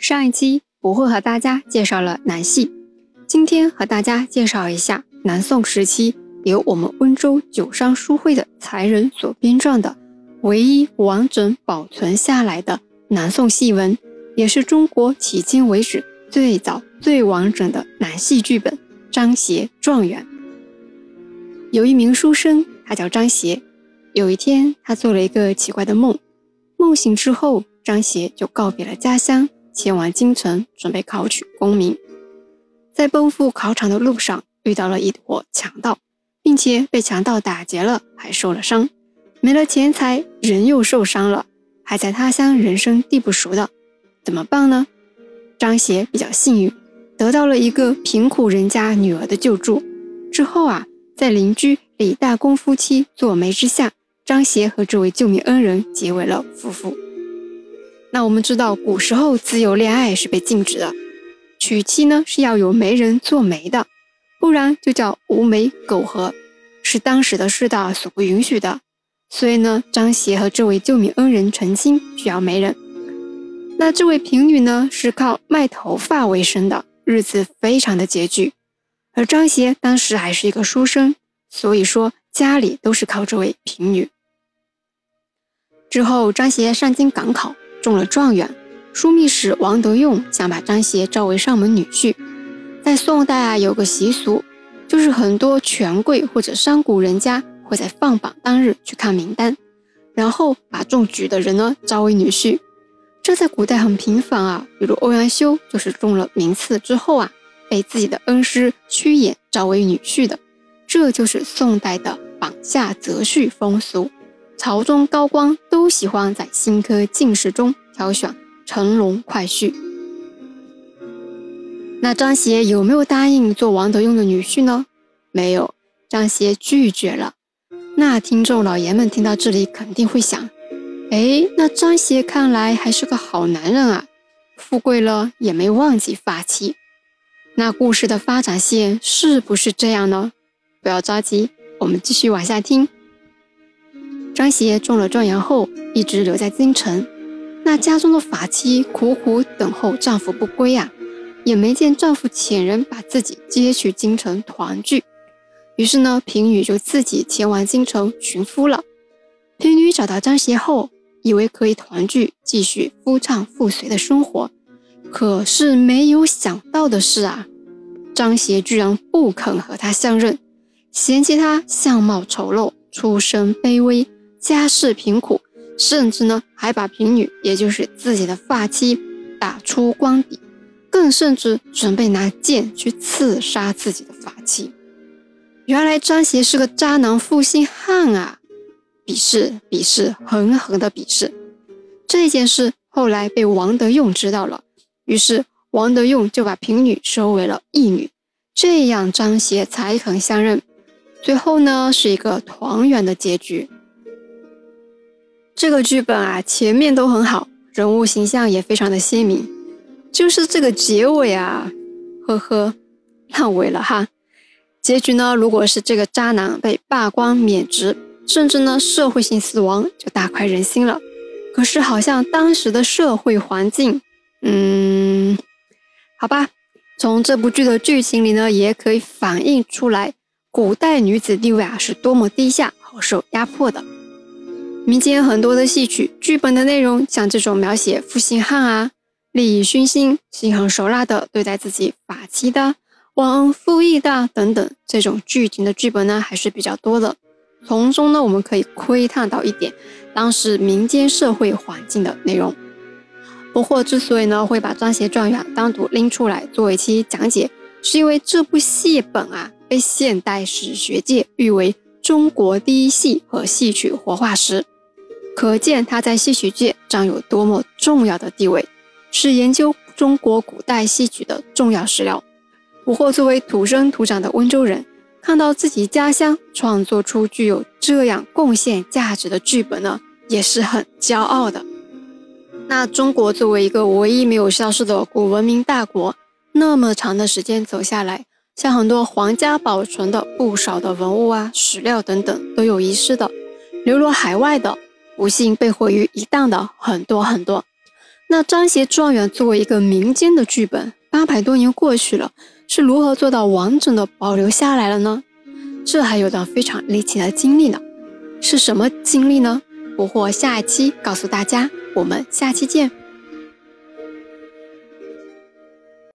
上一期我会和大家介绍了南戏，今天和大家介绍一下南宋时期由我们温州九商书会的才人所编撰的唯一完整保存下来的南宋戏文，也是中国迄今为止最早最完整的南戏剧本《张协状元》。有一名书生，他叫张协。有一天，他做了一个奇怪的梦，梦醒之后，张协就告别了家乡。前往京城准备考取功名，在奔赴考场的路上遇到了一伙强盗，并且被强盗打劫了，还受了伤，没了钱财，人又受伤了，还在他乡人生地不熟的，怎么办呢？张协比较幸运，得到了一个贫苦人家女儿的救助。之后啊，在邻居李大公夫妻做媒之下，张协和这位救命恩人结为了夫妇。那我们知道，古时候自由恋爱是被禁止的，娶妻呢是要有媒人做媒的，不然就叫无媒苟合，是当时的世道所不允许的。所以呢，张协和这位救命恩人成亲需要媒人。那这位平女呢是靠卖头发为生的，日子非常的拮据。而张协当时还是一个书生，所以说家里都是靠这位平女。之后，张协上京赶考。中了状元，枢密使王德用想把张协招为上门女婿。在宋代啊，有个习俗，就是很多权贵或者商贾人家会在放榜当日去看名单，然后把中举的人呢招为女婿。这在古代很频繁啊，比如欧阳修就是中了名次之后啊，被自己的恩师屈衍招为女婿的。这就是宋代的榜下择婿风俗。朝中高官都喜欢在新科进士中挑选乘龙快婿。那张协有没有答应做王德用的女婿呢？没有，张协拒绝了。那听众老爷们听到这里肯定会想：哎，那张协看来还是个好男人啊，富贵了也没忘记发妻。那故事的发展线是不是这样呢？不要着急，我们继续往下听。张协中了状元后，一直留在京城。那家中的法妻苦苦等候丈夫不归啊，也没见丈夫遣人把自己接去京城团聚。于是呢，平女就自己前往京城寻夫了。平女找到张协后，以为可以团聚，继续夫唱妇随的生活。可是没有想到的是啊，张协居然不肯和她相认，嫌弃她相貌丑陋，出身卑微。家世贫苦，甚至呢还把平女，也就是自己的发妻打出官邸，更甚至准备拿剑去刺杀自己的发妻。原来张协是个渣男负心汉啊！鄙视，鄙视，狠狠的鄙视。这件事后来被王德用知道了，于是王德用就把平女收为了义女，这样张协才肯相认。最后呢是一个团圆的结局。这个剧本啊，前面都很好，人物形象也非常的鲜明，就是这个结尾啊，呵呵，烂尾了哈。结局呢，如果是这个渣男被罢官免职，甚至呢社会性死亡，就大快人心了。可是好像当时的社会环境，嗯，好吧，从这部剧的剧情里呢，也可以反映出来，古代女子地位啊是多么低下和受压迫的。民间很多的戏曲剧本的内容，像这种描写负心汉啊、利益熏心、心狠手辣的对待自己法妻的、忘恩负义的等等，这种剧情的剧本呢还是比较多的。从中呢，我们可以窥探到一点当时民间社会环境的内容。不过，之所以呢会把张协状元单独拎出来做一期讲解，是因为这部戏本啊被现代史学界誉为中国第一戏和戏曲活化石。可见他在戏曲界占有多么重要的地位，是研究中国古代戏曲的重要史料。不过，作为土生土长的温州人，看到自己家乡创作出具有这样贡献价值的剧本呢，也是很骄傲的。那中国作为一个唯一没有消失的古文明大国，那么长的时间走下来，像很多皇家保存的不少的文物啊、史料等等都有遗失的，流落海外的。不幸被毁于一旦的很多很多，那《张协状元》作为一个民间的剧本，八百多年过去了，是如何做到完整的保留下来了呢？这还有段非常离奇的经历呢，是什么经历呢？不惑下一期告诉大家，我们下期见。